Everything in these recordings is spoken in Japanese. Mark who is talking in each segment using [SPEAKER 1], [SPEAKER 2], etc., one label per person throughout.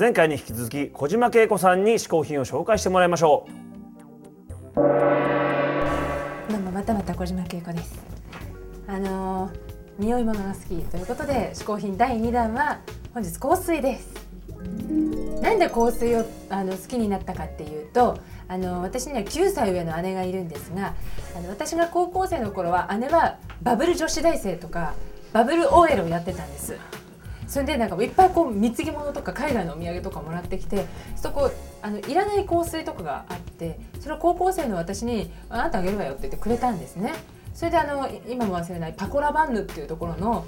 [SPEAKER 1] 前回に引き続き小島恵子さんに試行品を紹介してもらいましょう。
[SPEAKER 2] どうもまたまた小島恵子です。あのー、匂い物が好きということで試行品第2弾は本日香水です。なんで香水をあの好きになったかっていうとあの私には9歳上の姉がいるんですがあの私が高校生の頃は姉はバブル女子大生とかバブル OL をやってたんです。それでなんかいっぱいこう貢ぎ物とか海外のお土産とかもらってきてそこあのいらない香水とかがあってそれを高校生の私に「あなたあげるわよ」って言ってくれたんですね。それであの今も忘れない Paco Rabanne っていうところの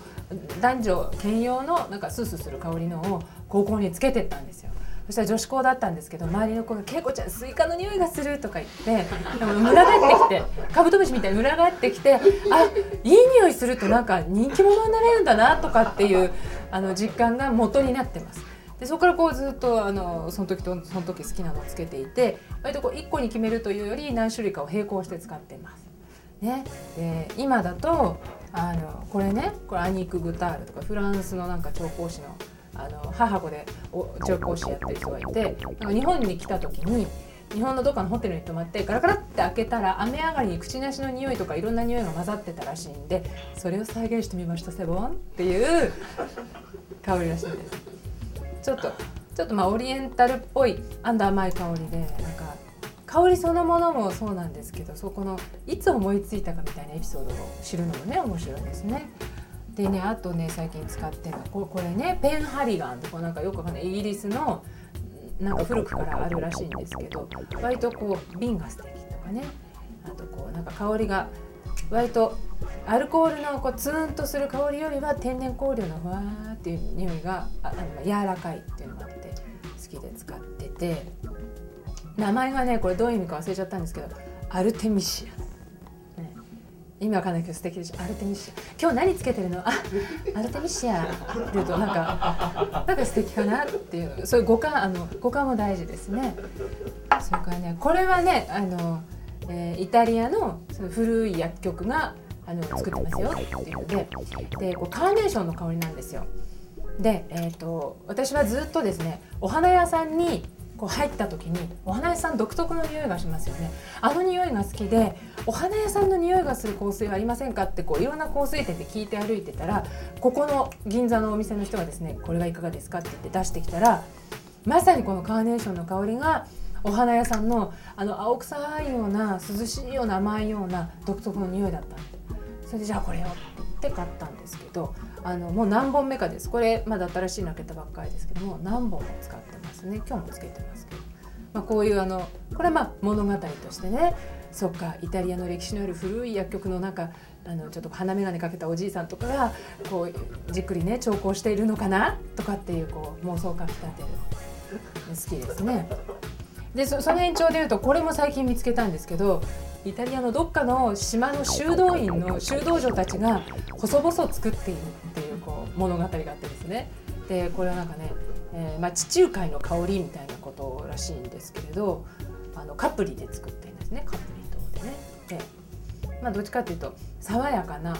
[SPEAKER 2] 男女兼用のなんかスースーする香りのを高校につけてったんですよ。そしたら女子校だったんですけど周りの子が「恵子ちゃんスイカの匂いがする」とか言ってでも群がってきてカブトムシみたいに群がってきて「あいい匂いするとなんか人気者になれるんだな」とかっていうあの実感が元になってます。でそこからこうずっとあのその時とその時好きなのをつけていて割とこう1個に決めるというより何種類かを並行して使ってます。ね、で今だとあのこれねこれアニーク・グタールとかフランスのなんか調香師のあの母子で調香師やってる人がいてなんか日本に来た時に日本のどっかのホテルに泊まってガラガラって開けたら雨上がりに口なしの匂いとかいろんな匂いが混ざってたらしいんでそれを再現してみましたセボンっていう香りらしいですちょっとちょっとまあオリエンタルっぽいアンダー甘い香りでなんか香りそのものもそうなんですけどそこのいつ思いついたかみたいなエピソードを知るのもね面白いですね。でねあとね最近使ってるのここれねペンハリガンってこうなんかよくわかんない。イギリスのなんか古くからあるらしいんですけど割とこう瓶が素敵とかね。あとこうなんか香りが割とアルコールのこうツーンとする香りよりは天然香料のふわーっていう匂いがあの柔らかいっていうのがあって好きで使ってて。名前がねこれどういう意味か忘れちゃったんですけどアルテミシア、意味わかんないけど素敵でしょ。アルテミシア。今日何つけてるの？あ アルテミシア。って言うとなんかなんか素敵かなっていう。そういう五感あの五感も大事ですね。それからね。これはねあの、えー、イタリアのその古い薬局があの作ってますよっていうので。でこうカーネーションの香りなんですよ。で、えーと私はずっとですねお花屋さんにこう入った時にお花屋さん独特の匂いがしますよね。あの匂いが好きでお花屋さんの匂いがする香水はありませんかってこういろんな香水店で聞いて歩いてたらここの銀座のお店の人がですねこれはいかがですかって言って出してきたらまさにこのカーネーションの香りがお花屋さんのあの青臭いような涼しいような甘いような独特の匂いだったそれでじゃあこれをって買ったんですけどあのもう何本目かです。これまだ新しいの開けたばっかりですけども何本も使ってますね。今日もつけてますけど、まあ、こういうあのこれはまあ物語としてね。そっかイタリアの歴史のある古い薬局の中あのちょっと鼻眼鏡かけたおじいさんとかがこうじっくりね調香しているのかな？とかっていうこう妄想をかきたてる好きですね。でその延長でいうとこれも最近見つけたんですけどイタリアのどっかの島の修道院の修道女たちが細々作っているっていうこう物語があってですねでこれはなんかね、えー、まあ、地中海の香りみたいなことらしいんですけれどあのカプリで作ってるんですねカプリ糖でね。でまあ、どっちかっていうと爽やかな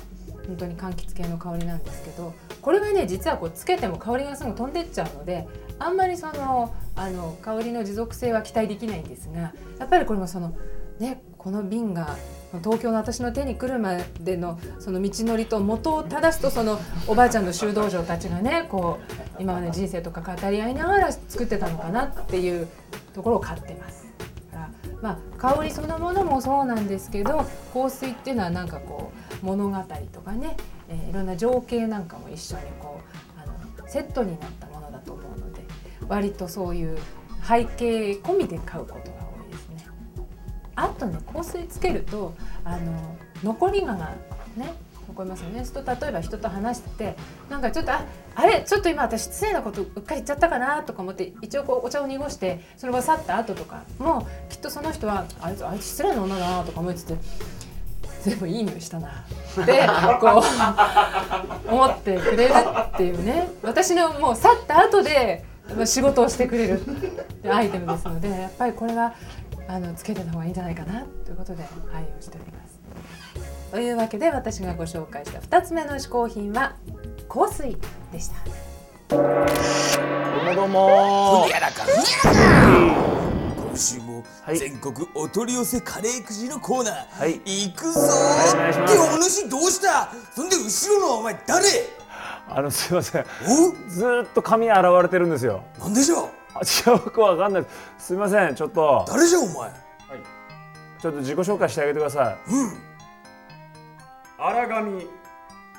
[SPEAKER 2] 本当に柑橘系の香りなんですけどこれがね実はこうつけても香りがすぐ飛んでっちゃうのであんまりそのあの香りの持続性は期待できないんですがやっぱりこれもそのねこの瓶が東京の私の手に来るまでのその道のりと元を正すとそのおばあちゃんの修道場たちがねこう今まで人生とか語り合いながら作ってたのかなっていうところを買ってます。まあ、香りそのものもそうなんですけど香水っていうのはなんかこう物語とかね、えー、いろんな情景なんかも一緒にこうあのセットになったものだと思うので割とそういう背景込みで買うことがあとね香水つけるとあの残りがね残りますよね。と例えば人と話しててなんかちょっとああれちょっと今私失礼なことうっかり言っちゃったかなとか思って一応こうお茶を濁してその場去った後とかもきっとその人はあいつあいつ失礼な女だなとか思ってて全部いい匂いしたな。ってこう思ってくれるっていうね。私のもう去った後で仕事をしてくれるアイテムですのでやっぱりこれはあのつけてた方がいいんじゃないかなということで愛用しております。というわけで私がご紹介した2つ目の嗜好品は香水でした。
[SPEAKER 1] どうもどうも。
[SPEAKER 3] やらかふやらか。今週も
[SPEAKER 1] はい
[SPEAKER 3] 全国お取り寄せカレーくじのコーナー、
[SPEAKER 1] はい。
[SPEAKER 3] 行くぞ。
[SPEAKER 1] はいお願いします。
[SPEAKER 3] ってお主どうした？そんで後ろのお前誰？
[SPEAKER 1] あのすいません。
[SPEAKER 3] お
[SPEAKER 1] ずーっと髪洗われてるんですよ。
[SPEAKER 3] なんでじゃ
[SPEAKER 1] あ違う僕わかんない。ですすいませんちょっと。
[SPEAKER 3] 誰じゃお前？
[SPEAKER 1] ちょっと自己紹介してあげてください。
[SPEAKER 4] 荒上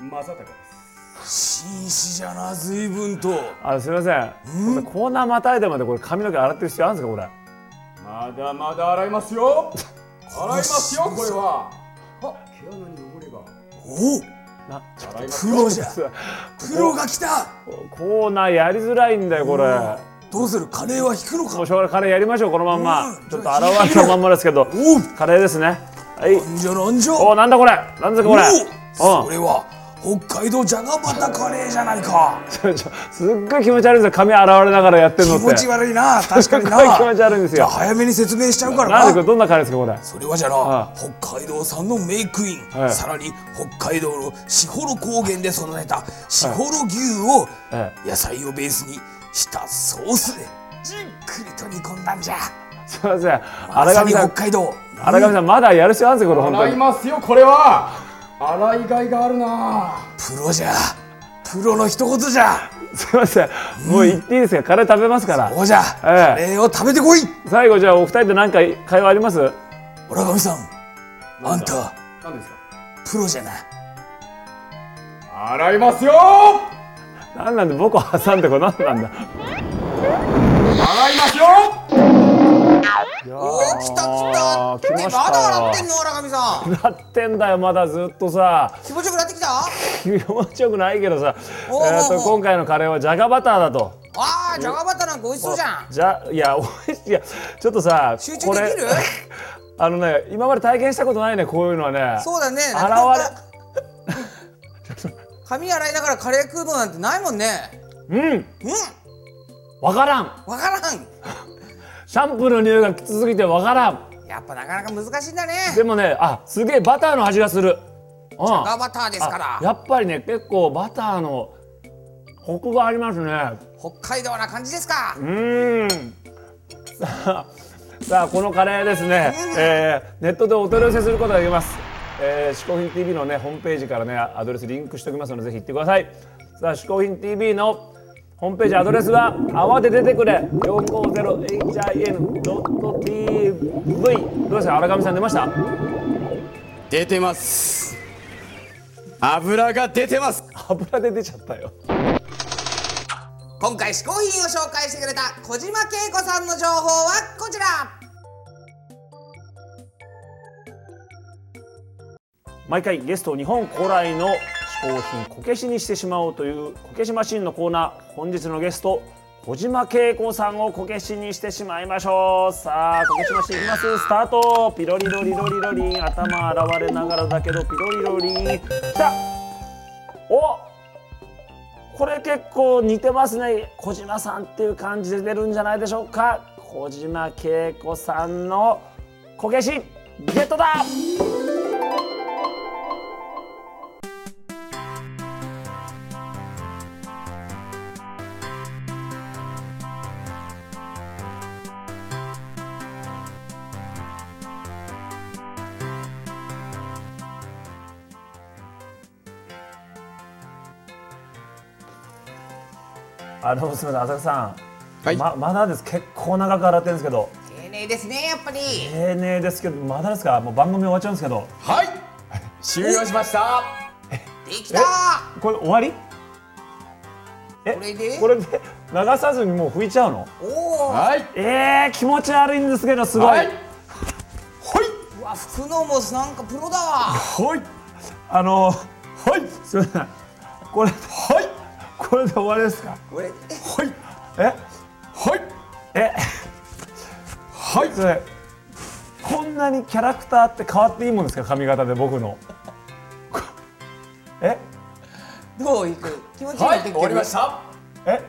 [SPEAKER 4] 正隆です。
[SPEAKER 3] 紳士じゃな随分と。
[SPEAKER 1] あすいません。これコーナーまたいでまでこれ髪の毛洗ってる必要あるんですかこれ。
[SPEAKER 4] まだまだ洗いますよ。洗いますよこれは。あ毛穴に汚れが。
[SPEAKER 3] お
[SPEAKER 1] なちょ
[SPEAKER 4] 洗います
[SPEAKER 3] プロじゃ
[SPEAKER 1] っと
[SPEAKER 3] プロが来た。
[SPEAKER 1] コーナーやりづらいんだよこれ
[SPEAKER 3] どうする？カレーは引くのか？
[SPEAKER 1] もうしょうがない。カレーやりましょうこのまんま。
[SPEAKER 3] うん。
[SPEAKER 1] ちょっと洗われたまんまですけど。
[SPEAKER 3] おう。
[SPEAKER 1] カレーですね。はい。
[SPEAKER 3] なんじゃなんじゃ？
[SPEAKER 1] おなんだこれ？なんだこれ？
[SPEAKER 3] お
[SPEAKER 1] う。ん。
[SPEAKER 3] それは北海道じゃがバタカレーじゃないか。
[SPEAKER 1] ちょちょすっごい気持ち悪いんですよ。髪洗われながらやってんのって。
[SPEAKER 3] 気持ち悪いな。確かに
[SPEAKER 1] すっごい気持
[SPEAKER 3] な
[SPEAKER 1] ち悪いんですよ。
[SPEAKER 3] じゃあ早めに説明しちゃうからな。
[SPEAKER 1] なんでこれどんなカレーですかこれ。
[SPEAKER 3] それはじゃ
[SPEAKER 1] あ
[SPEAKER 3] な北海道産のメイクイン、
[SPEAKER 1] はい。
[SPEAKER 3] さらに北海道の士幌高原で育てた士幌牛を
[SPEAKER 1] え
[SPEAKER 3] 野菜をベースにしたソースでじっくりと煮込んだんじゃ。
[SPEAKER 1] すいません。荒上さん。
[SPEAKER 3] 北海道。
[SPEAKER 1] 荒上さんまだやる必要あるんですよこれ本当
[SPEAKER 4] 洗い
[SPEAKER 1] に
[SPEAKER 4] ますよこれは。洗いがいがあるな。
[SPEAKER 3] プロじゃ。プロの一言じゃ。
[SPEAKER 1] すいません。もう言っていいですか？カレー食べますから。
[SPEAKER 3] おじゃ、
[SPEAKER 1] ええ。
[SPEAKER 3] カレーを食べてこい。
[SPEAKER 1] 最後じゃあお二人で何か会話あります？
[SPEAKER 3] 村上さん。あんた。
[SPEAKER 4] 何ですか？
[SPEAKER 3] プロじゃな
[SPEAKER 4] 洗いますよ
[SPEAKER 1] 何なんで僕を挟んでこれ何なんだ。
[SPEAKER 4] 洗いますよ
[SPEAKER 3] おー来た来た。
[SPEAKER 1] 来ました。よ
[SPEAKER 3] まだ洗ってんの村上さん
[SPEAKER 1] なってんだよまだずっとさ。
[SPEAKER 3] 気持ちよくなってきた？
[SPEAKER 1] 気持ちよくないけどさ。
[SPEAKER 3] おうおうおう。
[SPEAKER 1] えーと今回のカレーはじゃがバターだと。
[SPEAKER 3] あーじゃがバターなんか美味しそうじゃん。
[SPEAKER 1] じゃいやおいしい。いやちょっとさ
[SPEAKER 3] 集中できる？
[SPEAKER 1] あのね今まで体験したことないねこういうのはね。
[SPEAKER 3] そうだね。
[SPEAKER 1] 洗われ
[SPEAKER 3] 髪洗いながらカレー食うのなんてないもんね。
[SPEAKER 1] うん。
[SPEAKER 3] うん。
[SPEAKER 1] わからん。
[SPEAKER 3] わからん。
[SPEAKER 1] シャンプーの匂いがきつすぎてわからん。
[SPEAKER 3] やっぱなかなか難しいんだね。
[SPEAKER 1] でもねあすげえバターの味がする。うん。
[SPEAKER 3] じゃがバターですから。
[SPEAKER 1] あやっぱりね結構バターのコクがありますね。
[SPEAKER 3] 北海道な感じですか。
[SPEAKER 1] うーん。さあさあこのカレーですね、えーネットでお取り寄せすることができますえー、嗜好品 TV のねホームページからねアドレスリンクしておきますのでぜひ行ってください。さあ嗜好品 TV のホームページアドレスは慌て出てくれ。450hin.tv どうですか？荒上さん出ました？
[SPEAKER 4] 出てます。油が出てます。
[SPEAKER 1] 油で出ちゃったよ。
[SPEAKER 3] 今回嗜好品を紹介してくれた小島恵子さんの情報はこちら
[SPEAKER 1] 毎回ゲストを日本古来の嗜好品こけしにしてしまおうというこけしマシンのコーナー本日のゲスト小島恵子さんをこけしにしてしまいましょう。さあこけしマシンいきます。スタート。ピロリロリロリロリン頭洗われながらだけどピロリロリン。きた。おこれ結構似てますね。小島さんっていう感じで出るんじゃないでしょうか。小島恵子さんのこけしゲットだ。あのすみません浅香さん、
[SPEAKER 4] はい。
[SPEAKER 1] ままだです。結構長く洗ってるんですけど。
[SPEAKER 3] 丁寧ですねやっぱり。
[SPEAKER 1] 丁寧ですけどまだですか？もう番組終わっちゃうんですけど。
[SPEAKER 4] はい。終了しました。
[SPEAKER 3] できた
[SPEAKER 1] これ終わり？え？
[SPEAKER 3] これで？
[SPEAKER 1] これで？流さずにもう拭いちゃうの？
[SPEAKER 3] おお
[SPEAKER 4] はい。
[SPEAKER 1] えー、気持ち悪いんですけどすごい、
[SPEAKER 4] はい。
[SPEAKER 3] うわ服のもなんかプロだわ。
[SPEAKER 4] はい。
[SPEAKER 1] あの
[SPEAKER 4] はい。
[SPEAKER 1] すみません。これ
[SPEAKER 4] はい
[SPEAKER 1] これで終わりですか？
[SPEAKER 3] これ
[SPEAKER 4] はい。
[SPEAKER 1] え？
[SPEAKER 4] はい。
[SPEAKER 1] え？
[SPEAKER 4] はい。
[SPEAKER 1] それこんなにキャラクターって変わっていいもんですか？髪型で僕の。こえ？
[SPEAKER 3] どういく？気持ちいい
[SPEAKER 4] はい。終わりました。
[SPEAKER 1] え？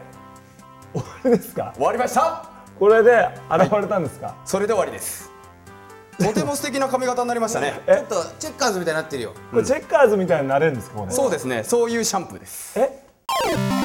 [SPEAKER 1] 終わりですか？
[SPEAKER 4] 終わりました。
[SPEAKER 1] これで現れたんですか、
[SPEAKER 4] それで終わりです。とても素敵な髪型になりましたね。
[SPEAKER 3] ちょっとチェッカーズみたいになってるよ。
[SPEAKER 1] これチェッカーズみたいになれるんですか？これ。
[SPEAKER 4] そうですね。そういうシャンプーです。
[SPEAKER 1] え？you